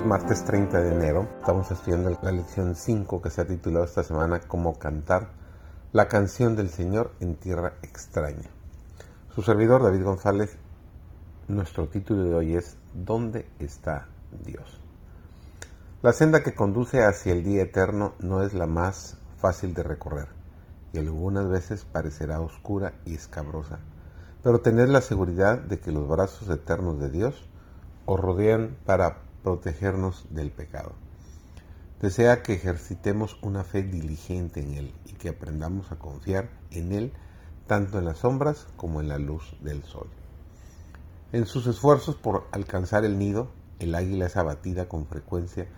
es martes 30 de enero. Estamos estudiando la lección 5 que se ha titulado esta semana como cantar la canción del Señor en tierra extraña. Su servidor David González, nuestro título de hoy es ¿Dónde está Dios? La senda que conduce hacia el día eterno no es la más fácil de recorrer y algunas veces parecerá oscura y escabrosa, pero tened la seguridad de que los brazos eternos de Dios os rodean para protegernos del pecado. Desea que ejercitemos una fe diligente en Él y que aprendamos a confiar en Él tanto en las sombras como en la luz del sol. En sus esfuerzos por alcanzar el nido, el águila es abatida con frecuencia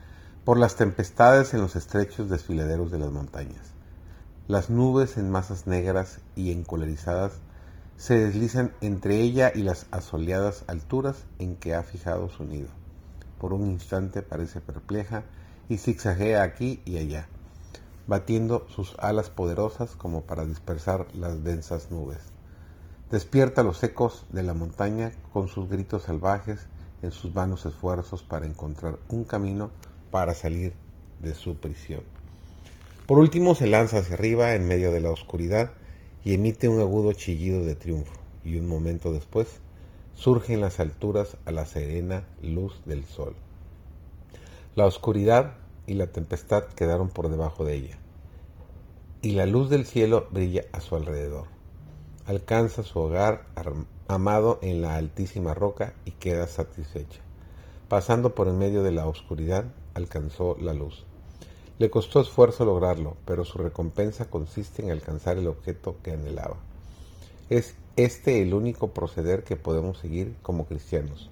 por las tempestades en los estrechos desfiladeros de las montañas. Las nubes en masas negras y encolerizadas se deslizan entre ella y las asoleadas alturas en que ha fijado su nido. Por un instante parece perpleja y zigzaguea aquí y allá, batiendo sus alas poderosas como para dispersar las densas nubes. Despierta los ecos de la montaña con sus gritos salvajes en sus vanos esfuerzos para encontrar un camino para salir de su prisión. Por último se lanza hacia arriba en medio de la oscuridad y emite un agudo chillido de triunfo, y un momento después surge en las alturas a la serena luz del sol. La oscuridad y la tempestad quedaron por debajo de ella, y la luz del cielo brilla a su alrededor. Alcanza su hogar amado en la altísima roca y queda satisfecha. Pasando por en medio de la oscuridad, alcanzó la luz. Le costó esfuerzo lograrlo, pero su recompensa consiste en alcanzar el objeto que anhelaba. Es este el único proceder que podemos seguir como cristianos.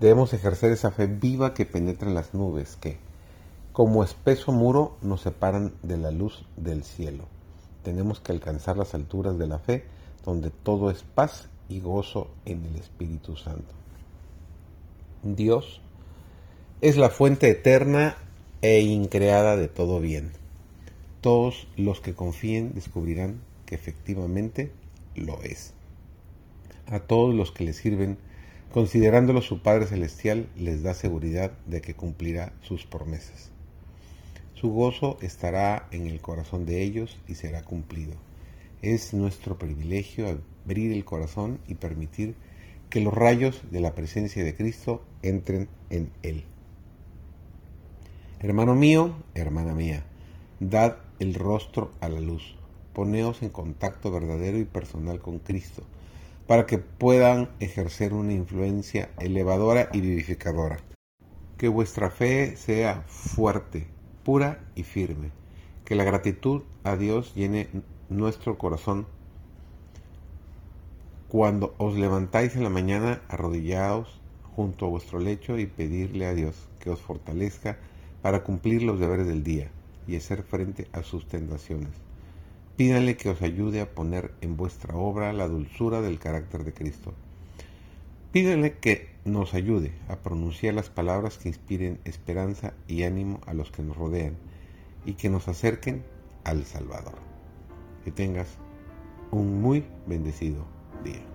Debemos ejercer esa fe viva que penetra en las nubes, que, como espeso muro, nos separan de la luz del cielo. Tenemos que alcanzar las alturas de la fe, donde todo es paz y gozo en el Espíritu Santo. Dios es la fuente eterna e increada de todo bien. Todos los que confíen descubrirán que efectivamente lo es. A todos los que le sirven, considerándolo su Padre Celestial, les da seguridad de que cumplirá sus promesas. Su gozo estará en el corazón de ellos y será cumplido. Es nuestro privilegio abrir el corazón y permitir que los rayos de la presencia de Cristo entren en él. Hermano mío, hermana mía, dad el rostro a la luz, poneos en contacto verdadero y personal con Cristo, para que puedan ejercer una influencia elevadora y vivificadora. Que vuestra fe sea fuerte, pura y firme. Que la gratitud a Dios llene nuestro corazón. Cuando os levantáis en la mañana, arrodillaos junto a vuestro lecho y pedirle a Dios que os fortalezca para cumplir los deberes del día y hacer frente a sus tentaciones. Pídanle que os ayude a poner en vuestra obra la dulzura del carácter de Cristo. Pídanle que nos ayude a pronunciar las palabras que inspiren esperanza y ánimo a los que nos rodean y que nos acerquen al Salvador. Que tengas un muy bendecido día.